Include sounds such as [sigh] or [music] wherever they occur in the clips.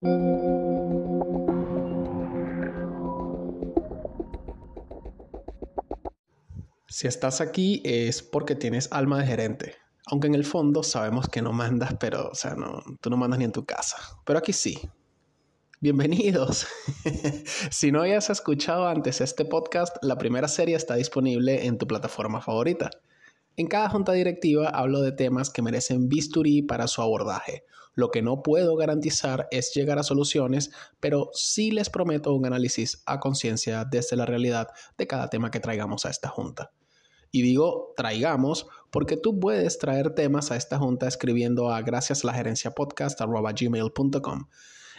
Si estás aquí es porque tienes alma de gerente. Aunque en el fondo sabemos que no mandas, pero, o sea, no, tú no mandas ni en tu casa. Pero aquí sí. Bienvenidos. [laughs] si no hayas escuchado antes este podcast, la primera serie está disponible en tu plataforma favorita. En cada junta directiva hablo de temas que merecen bisturí para su abordaje. Lo que no puedo garantizar es llegar a soluciones, pero sí les prometo un análisis a conciencia desde la realidad de cada tema que traigamos a esta junta. Y digo traigamos porque tú puedes traer temas a esta junta escribiendo a graciaslagerenciapodcast.gmail.com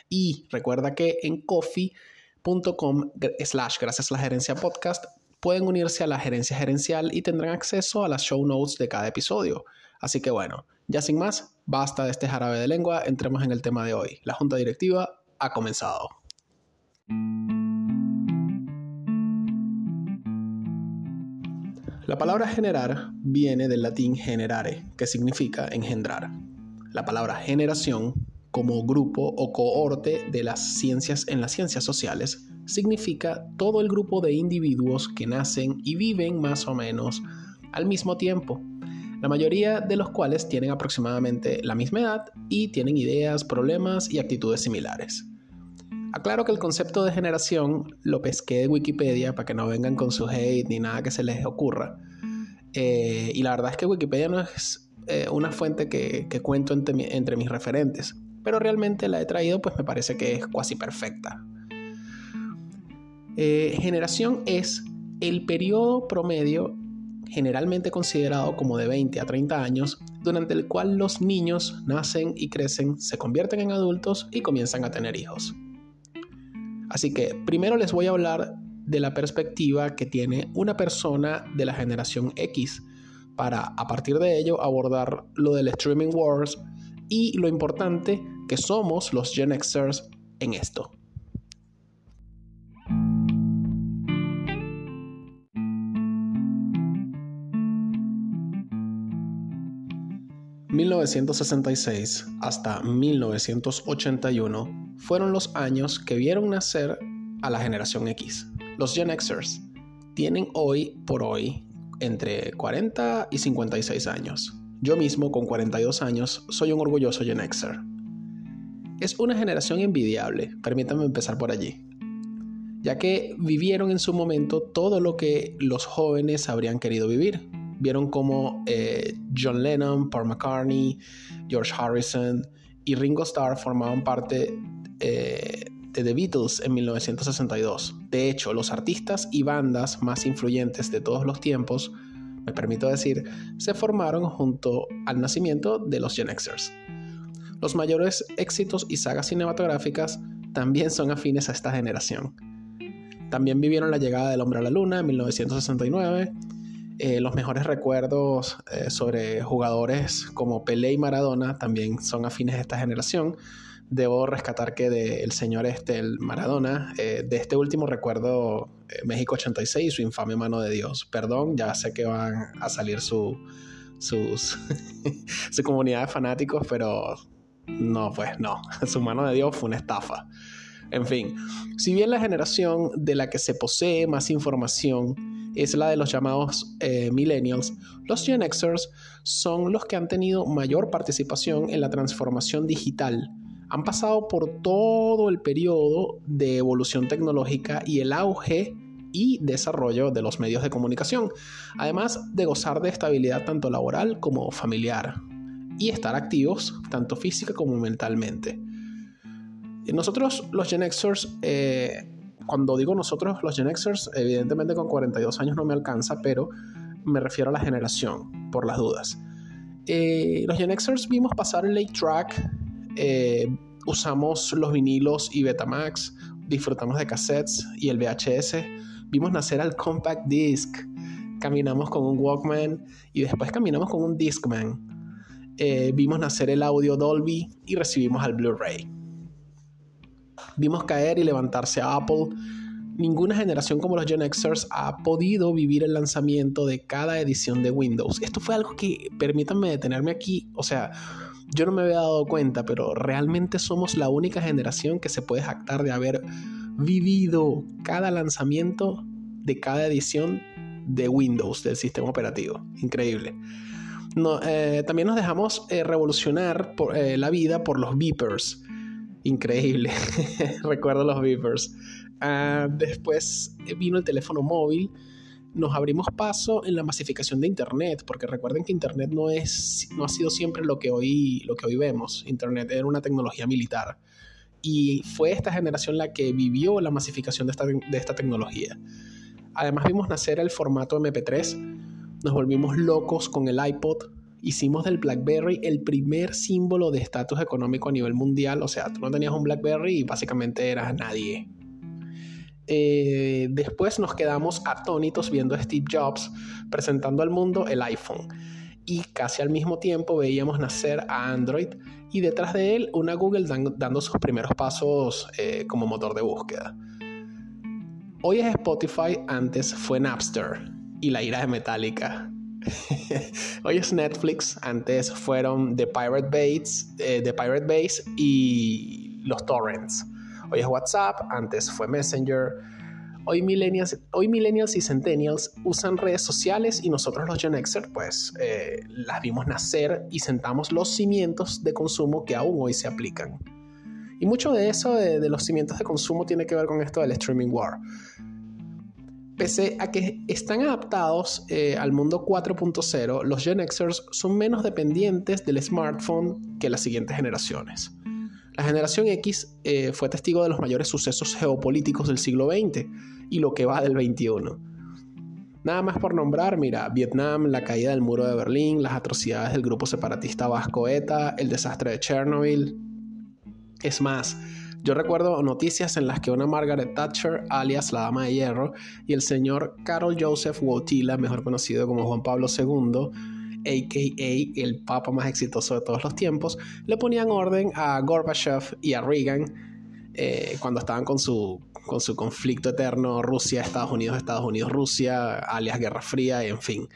y recuerda que en coffee.com slash gracias la gerencia podcast pueden unirse a la gerencia gerencial y tendrán acceso a las show notes de cada episodio. Así que bueno, ya sin más, basta de este jarabe de lengua, entremos en el tema de hoy. La junta directiva ha comenzado. La palabra generar viene del latín generare, que significa engendrar. La palabra generación, como grupo o cohorte de las ciencias en las ciencias sociales, significa todo el grupo de individuos que nacen y viven más o menos al mismo tiempo, la mayoría de los cuales tienen aproximadamente la misma edad y tienen ideas, problemas y actitudes similares. Aclaro que el concepto de generación lo pesqué de Wikipedia para que no vengan con su hate ni nada que se les ocurra. Eh, y la verdad es que Wikipedia no es eh, una fuente que, cuento entre, mis referentes, pero realmente la he traído pues me parece que es casi perfecta. Eh, generación es el periodo promedio generalmente considerado como de 20 a 30 años, durante el cual los niños nacen y crecen, se convierten en adultos y comienzan a tener hijos. Así que primero les voy a hablar de la perspectiva que tiene una persona de la generación X para a partir de ello abordar lo del streaming wars y lo importante que somos los Gen Xers en esto. ...1966 hasta 1981 fueron los años que vieron nacer a la generación X. Los Gen Xers tienen hoy por hoy entre 40 y 56 años. Yo mismo, con 42 años, soy un orgulloso Gen Xer. Es una generación envidiable, permítanme empezar por allí, ya que vivieron en su momento todo lo que los jóvenes habrían querido vivir. Vieron como eh, John Lennon, Paul McCartney, George Harrison y Ringo Starr formaban parte eh, de The Beatles en 1962. De hecho, los artistas y bandas más influyentes de todos los tiempos, me permito decir, se formaron junto al nacimiento de los Gen Xers. Los mayores éxitos y sagas cinematográficas también son afines a esta generación. También vivieron la llegada del hombre a la luna en 1969. Eh, los mejores recuerdos eh, sobre jugadores como Pelé y Maradona también son afines a esta generación debo rescatar que del señor este, el Maradona, eh, de este último recuerdo eh, México 86 y su infame mano de Dios. Perdón, ya sé que van a salir su, sus, [laughs] su comunidad de fanáticos, pero no, pues no, [laughs] su mano de Dios fue una estafa. En fin, si bien la generación de la que se posee más información es la de los llamados eh, millennials, los Gen Xers son los que han tenido mayor participación en la transformación digital han pasado por todo el periodo de evolución tecnológica y el auge y desarrollo de los medios de comunicación, además de gozar de estabilidad tanto laboral como familiar y estar activos tanto física como mentalmente. Nosotros los Gen Xers, eh, cuando digo nosotros los Gen Xers, evidentemente con 42 años no me alcanza, pero me refiero a la generación, por las dudas. Eh, los Gen Xers vimos pasar el late track eh, usamos los vinilos y Betamax, disfrutamos de cassettes y el VHS, vimos nacer al compact disc, caminamos con un Walkman y después caminamos con un Discman. Eh, vimos nacer el audio Dolby y recibimos al Blu-ray. Vimos caer y levantarse a Apple, ninguna generación como los Gen Xers ha podido vivir el lanzamiento de cada edición de Windows. Esto fue algo que, permítanme detenerme aquí, o sea, yo no me había dado cuenta, pero realmente somos la única generación que se puede jactar de haber vivido cada lanzamiento de cada edición de Windows del sistema operativo. Increíble. Eh, también nos dejamos eh, revolucionar eh, la vida por los beepers. Increíble. [laughs] Recuerdo los beepers. Ah, después vino el teléfono móvil. Nos abrimos paso en la masificación de Internet, porque recuerden que Internet no, es, no ha sido siempre lo que, hoy, lo que hoy vemos. Internet era una tecnología militar. Y fue esta generación la que vivió la masificación de esta, de esta tecnología. Además vimos nacer el formato MP3, nos volvimos locos con el iPod, hicimos del BlackBerry el primer símbolo de estatus económico a nivel mundial, o sea, tú no tenías un BlackBerry y básicamente eras nadie. Eh, después nos quedamos atónitos viendo a Steve Jobs presentando al mundo el iPhone y casi al mismo tiempo veíamos nacer a Android y detrás de él una Google dando sus primeros pasos eh, como motor de búsqueda. Hoy es Spotify, antes fue Napster y la ira de Metallica. Hoy es Netflix, antes fueron The Pirate Base, eh, The Pirate Base y los torrents. Hoy es WhatsApp, antes fue Messenger. Hoy millennials, hoy millennials y centennials usan redes sociales y nosotros los Gen Xers pues eh, las vimos nacer y sentamos los cimientos de consumo que aún hoy se aplican. Y mucho de eso, de, los cimientos de consumo, tiene que ver con esto del streaming war. Pese a que están adaptados eh, al mundo 4.0, los Gen Xers son menos dependientes del smartphone que las siguientes generaciones. La generación X eh, fue testigo de los mayores sucesos geopolíticos del siglo XX y lo que va del XXI. Nada más por nombrar, mira, Vietnam, la caída del muro de Berlín, las atrocidades del grupo separatista vasco ETA, el desastre de Chernobyl. Es más, yo recuerdo noticias en las que una Margaret Thatcher, alias la Dama de Hierro, y el señor Karol Joseph Wojtyla, mejor conocido como Juan Pablo II, a.k.a. el papa más exitoso de todos los tiempos, le ponían orden a Gorbachev y a Reagan eh, cuando estaban con su, con su conflicto eterno Rusia-Estados Unidos, Estados Unidos-Rusia, alias Guerra Fría, en fin.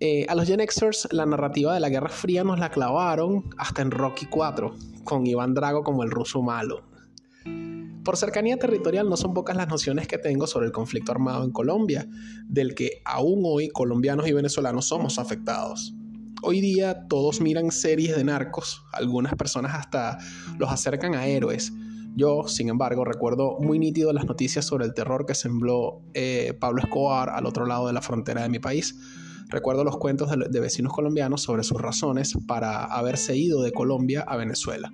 Eh, a los Gen Xers la narrativa de la Guerra Fría nos la clavaron hasta en Rocky 4, con Iván Drago como el ruso malo. Por cercanía territorial no son pocas las nociones que tengo sobre el conflicto armado en Colombia, del que aún hoy colombianos y venezolanos somos afectados. Hoy día todos miran series de narcos, algunas personas hasta los acercan a héroes. Yo, sin embargo, recuerdo muy nítido las noticias sobre el terror que sembró eh, Pablo Escobar al otro lado de la frontera de mi país. Recuerdo los cuentos de vecinos colombianos sobre sus razones para haberse ido de Colombia a Venezuela.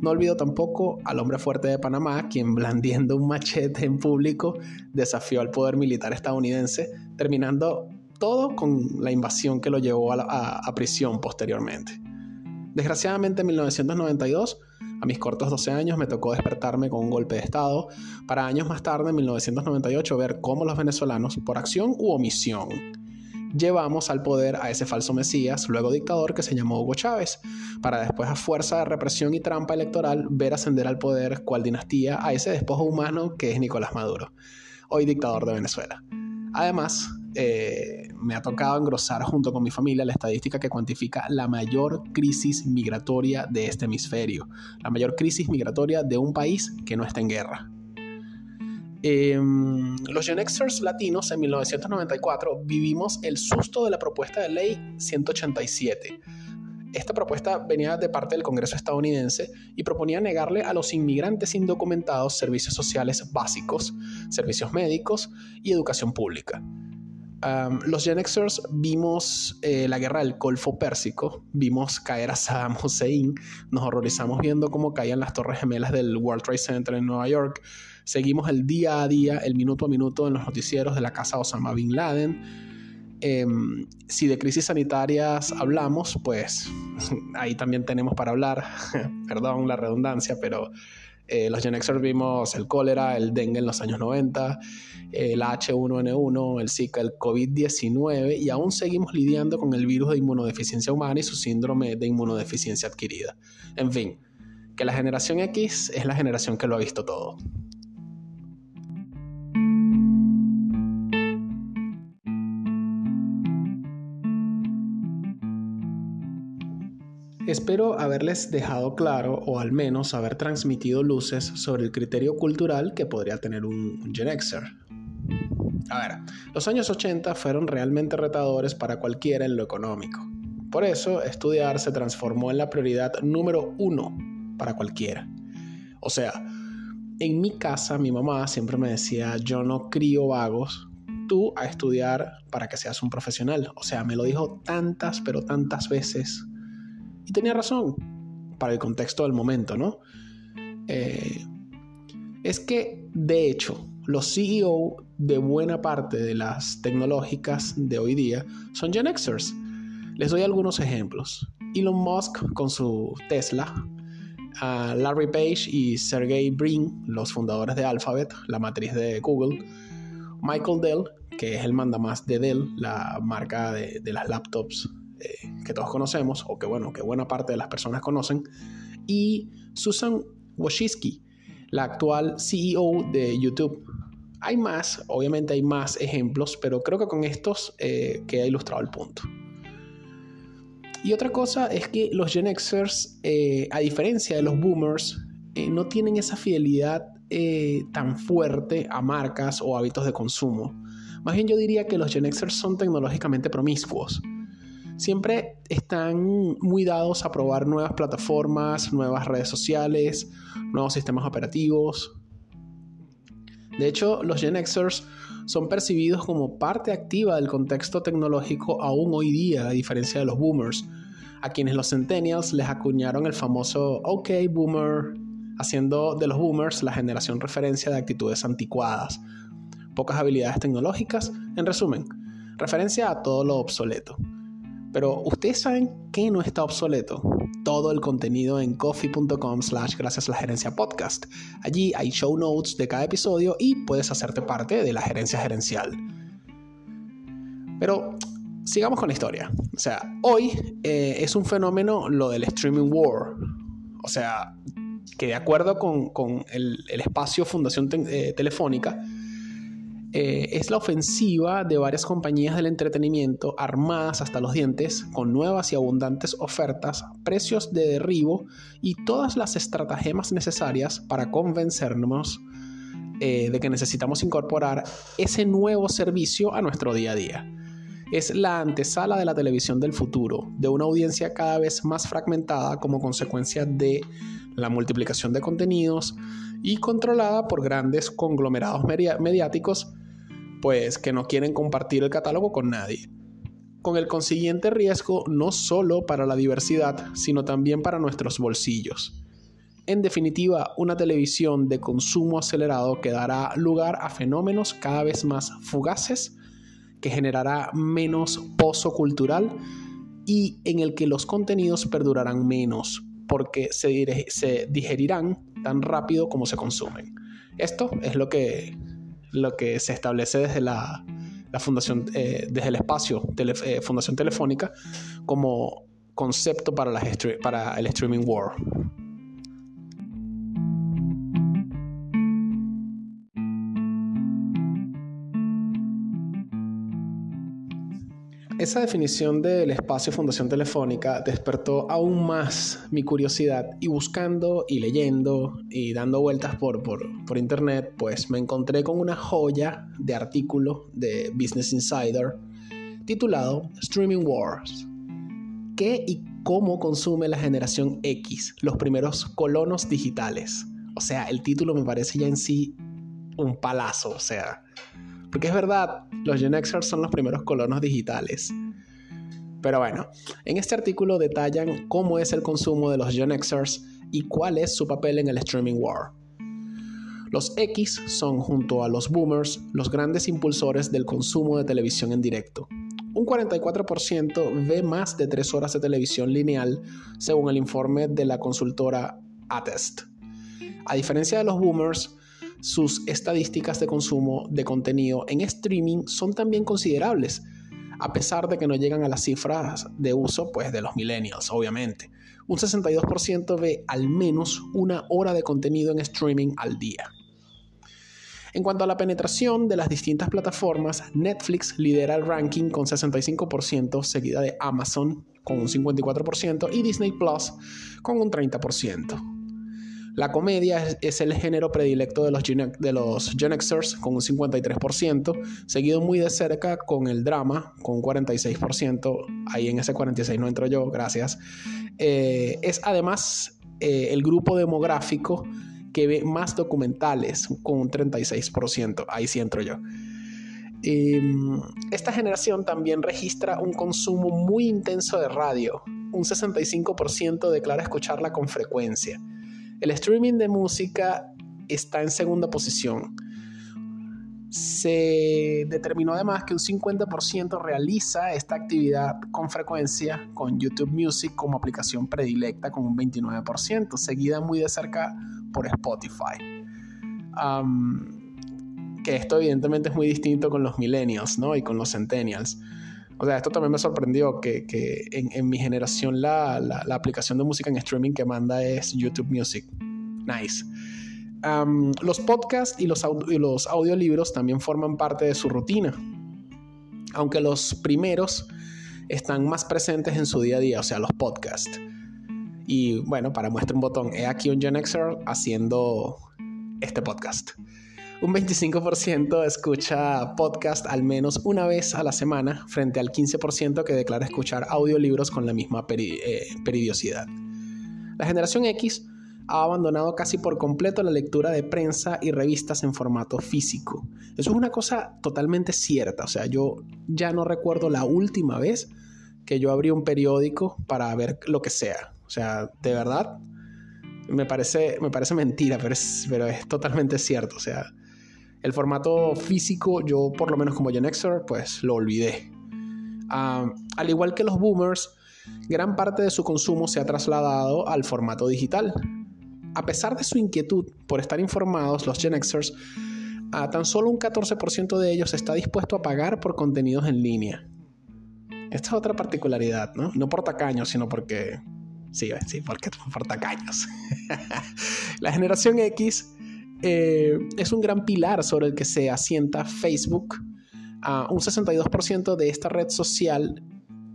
No olvido tampoco al hombre fuerte de Panamá, quien blandiendo un machete en público desafió al poder militar estadounidense, terminando todo con la invasión que lo llevó a, prisión posteriormente. Desgraciadamente en 1992, a mis cortos 12 años, me tocó despertarme con un golpe de Estado, para años más tarde, en 1998, ver cómo los venezolanos, por acción u omisión, llevamos al poder a ese falso Mesías, luego dictador, que se llamó Hugo Chávez, para después a fuerza de represión y trampa electoral ver ascender al poder cual dinastía a ese despojo humano que es Nicolás Maduro, hoy dictador de Venezuela. Además, eh, me ha tocado engrosar junto con mi familia la estadística que cuantifica la mayor crisis migratoria de este hemisferio, la mayor crisis migratoria de un país que no está en guerra. Em, los Gen Xers latinos en 1994 vivimos el susto de la propuesta de ley 187. Esta propuesta venía de parte del Congreso estadounidense y proponía negarle a los inmigrantes indocumentados servicios sociales básicos, servicios médicos y educación pública. los Gen Xers vimos eh, la guerra del Golfo Pérsico, vimos caer a Saddam Hussein, nos horrorizamos viendo cómo caían las torres gemelas del World Trade Center en Nueva York, Seguimos el día a día, el minuto a minuto en los noticieros de la casa Osama Bin Laden. Em, si de crisis sanitarias hablamos, pues [laughs] ahí también tenemos para hablar, [laughs] perdón la redundancia, pero eh, los Gen vimos el cólera, el dengue en los años 90, el H1N1, el Zika, el COVID-19 y aún seguimos lidiando con el virus de inmunodeficiencia humana y su síndrome de inmunodeficiencia adquirida. En fin, que la generación X es la generación que lo ha visto todo. Espero haberles dejado claro o al menos haber transmitido luces sobre el criterio cultural que podría tener un, Gen Xer. A ver, los años 80 fueron realmente retadores para cualquiera en lo económico. Por eso, estudiar se transformó en la prioridad número uno para cualquiera. O sea, en mi casa mi mamá siempre me decía, yo no crío vagos, tú a estudiar para que seas un profesional. O sea, me lo dijo tantas, pero tantas veces. Y tenía razón, para el contexto del momento, ¿no? Eh, es que, de hecho, los CEO de buena parte de las tecnológicas de hoy día son Gen Xers. Les doy algunos ejemplos. Elon Musk con su Tesla, Larry Page y Sergey Brin, los fundadores de Alphabet, la matriz de Google, Michael Dell, que es el mandamás de Dell, la marca de, las laptops que todos conocemos, o que bueno, que buena parte de las personas conocen, y Susan Wojcicki, la actual CEO de YouTube. Hay más, obviamente hay más ejemplos, pero creo que con estos eh, queda ilustrado el punto. Y otra cosa es que los Gen Xers, eh, a diferencia de los boomers, eh, no tienen esa fidelidad tan fuerte a marcas o hábitos de consumo. Más bien yo diría que los Gen Xers son tecnológicamente promiscuos. Siempre están muy dados a probar nuevas plataformas, nuevas redes sociales, nuevos sistemas operativos. De hecho, los Gen Xers son percibidos como parte activa del contexto tecnológico aún hoy día, a diferencia de los boomers, a quienes los centennials les acuñaron el famoso OK boomer, haciendo de los boomers la generación referencia de actitudes anticuadas, pocas habilidades tecnológicas, en resumen, referencia a todo lo obsoleto. Pero ustedes saben que no está obsoleto. Todo el contenido en coffee.com slash gracias a la gerencia podcast. Allí hay show notes de cada episodio y puedes hacerte parte de la gerencia gerencial. Pero sigamos con la historia. O sea, hoy eh, es un fenómeno lo del streaming war. O sea, que de acuerdo con, el, espacio Fundación eh, Telefónica, eh, es la ofensiva de varias compañías del entretenimiento armadas hasta los dientes con nuevas y abundantes ofertas, precios de derribo y todas las estratagemas necesarias para convencernos eh, de que necesitamos incorporar ese nuevo servicio a nuestro día a día. Es la antesala de la televisión del futuro, de una audiencia cada vez más fragmentada como consecuencia de la multiplicación de contenidos y controlada por grandes conglomerados mediáticos pues que no quieren compartir el catálogo con nadie. Con el consiguiente riesgo no solo para la diversidad, sino también para nuestros bolsillos. En definitiva, una televisión de consumo acelerado que dará lugar a fenómenos cada vez más fugaces, que generará menos pozo cultural y en el que los contenidos perdurarán menos, porque se, se digerirán tan rápido como se consumen. Esto es lo que lo que se establece desde la, fundación, eh, desde el espacio eh, Fundación Telefónica como concepto para, para el streaming war. Esa definición del espacio Fundación Telefónica despertó aún más mi curiosidad y buscando y leyendo y dando vueltas por, por, internet, pues me encontré con una joya de artículo de Business Insider titulado Streaming Wars. ¿Qué y cómo consume la generación X, los primeros colonos digitales? O sea, el título me parece ya en sí un palazo, o sea, porque es verdad, los Gen Xers son los primeros colonos digitales. Pero bueno, en este artículo detallan cómo es el consumo de los Gen Xers y cuál es su papel en el streaming war. Los X son, junto a los boomers, los grandes impulsores del consumo de televisión en directo. Un 44% ve más de 3 horas de televisión lineal, según el informe de la consultora Attest. A diferencia de los boomers, sus estadísticas de consumo de contenido en streaming son también considerables, a pesar de que no llegan a las cifras de uso pues, de los millennials, obviamente. Un 62% ve al menos una hora de contenido en streaming al día. En cuanto a la penetración de las distintas plataformas, Netflix lidera el ranking con 65%, seguida de Amazon con un 54% y Disney Plus con un 30%. La comedia es, el género predilecto de los, de Gen Xers con un 53%, seguido muy de cerca con el drama con un 46%. Ahí en ese 46 no entro yo, gracias. Eh, es además eh, el grupo demográfico que ve más documentales con un 36%. Ahí sí entro yo. Em, esta generación también registra un consumo muy intenso de radio. Un 65% declara escucharla con frecuencia. El streaming de música está en segunda posición. Se determinó además que un 50% realiza esta actividad con frecuencia con YouTube Music como aplicación predilecta con un 29%, seguida muy de cerca por Spotify. que esto evidentemente es muy distinto con los millennials ¿no? y con los centennials. O sea, esto también me sorprendió que, en, mi generación la, aplicación de música en streaming que manda es YouTube Music. Nice. los podcasts y los, y los audiolibros también forman parte de su rutina, aunque los primeros están más presentes en su día a día, o sea, los podcasts. Y bueno, para muestra un botón, he aquí un Gen Xer haciendo este podcast. Un 25% escucha podcast al menos una vez a la semana, frente al 15% que declara escuchar audiolibros con la misma eh, peridiosidad. La generación X ha abandonado casi por completo la lectura de prensa y revistas en formato físico. Eso es una cosa totalmente cierta. O sea, yo ya no recuerdo la última vez que yo abrí un periódico para ver lo que sea. O sea, de verdad, me parece, me parece mentira, pero es, pero es totalmente cierto. O sea, el formato físico, yo por lo menos como Gen Xer, pues lo olvidé. Ah, al igual que los boomers, gran parte de su consumo se ha trasladado al formato digital. A pesar de su inquietud por estar informados, los Gen Xers, tan solo un 14% de ellos está dispuesto a pagar por contenidos en línea. Esta es otra particularidad, ¿no? No por tacaños, sino porque... Sí, sí, porque por tacaños. [laughs] La generación X eh, es un gran pilar sobre el que se asienta Facebook. Uh, un 62% de esta red social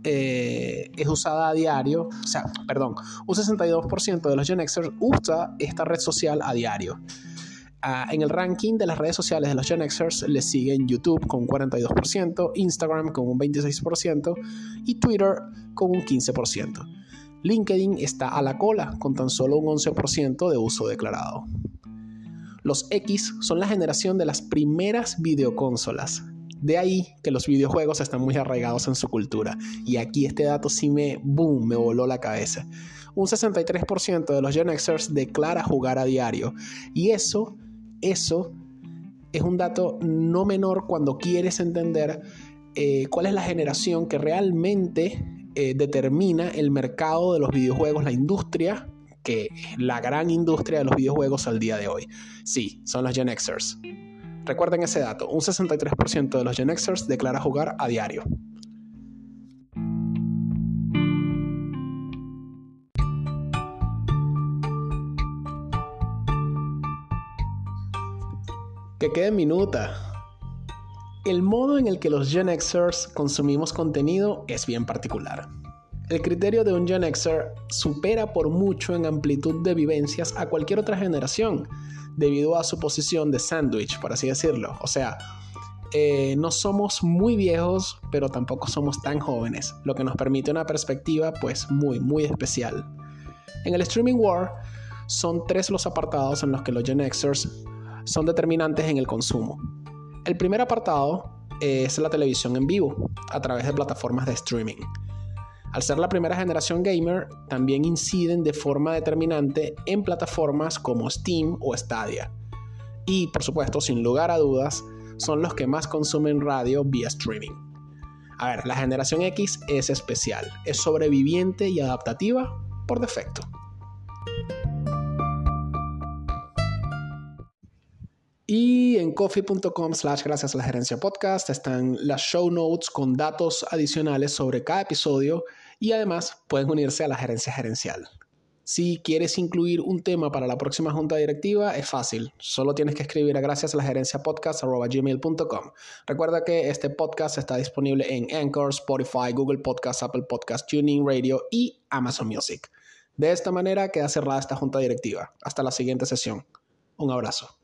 eh, es usada a diario, o sea, perdón, un 62% de los Gen Xers usa esta red social a diario. Uh, en el ranking de las redes sociales de los Gen Xers le siguen YouTube con un 42%, Instagram con un 26% y Twitter con un 15%. LinkedIn está a la cola con tan solo un 11% de uso declarado. Los X son la generación de las primeras videoconsolas. De ahí que los videojuegos están muy arraigados en su cultura. Y aquí este dato sí me, boom, me voló la cabeza. Un 63% de los Gen Xers declara jugar a diario. Y eso, eso es un dato no menor cuando quieres entender eh, cuál es la generación que realmente eh, determina el mercado de los videojuegos, la industria la gran industria de los videojuegos al día de hoy. Sí, son los Gen Xers. Recuerden ese dato, un 63% de los Gen Xers declara jugar a diario. Que quede minuta. El modo en el que los Gen Xers consumimos contenido es bien particular. El criterio de un Gen Xer supera por mucho en amplitud de vivencias a cualquier otra generación, debido a su posición de sándwich, por así decirlo. O sea, eh, no somos muy viejos, pero tampoco somos tan jóvenes, lo que nos permite una perspectiva pues muy, muy especial. En el Streaming War son tres los apartados en los que los Gen Xers son determinantes en el consumo. El primer apartado es la televisión en vivo, a través de plataformas de streaming. Al ser la primera generación gamer, también inciden de forma determinante en plataformas como Steam o Stadia. Y, por supuesto, sin lugar a dudas, son los que más consumen radio vía streaming. A ver, la generación X es especial, es sobreviviente y adaptativa por defecto. coffee.com slash gracias a la gerencia podcast están las show notes con datos adicionales sobre cada episodio y además pueden unirse a la gerencia gerencial. Si quieres incluir un tema para la próxima junta directiva, es fácil. Solo tienes que escribir a gracias a la gerencia podcast.gmail.com. Recuerda que este podcast está disponible en Anchor, Spotify, Google Podcast, Apple Podcast, Tuning Radio y Amazon Music. De esta manera queda cerrada esta junta directiva. Hasta la siguiente sesión. Un abrazo.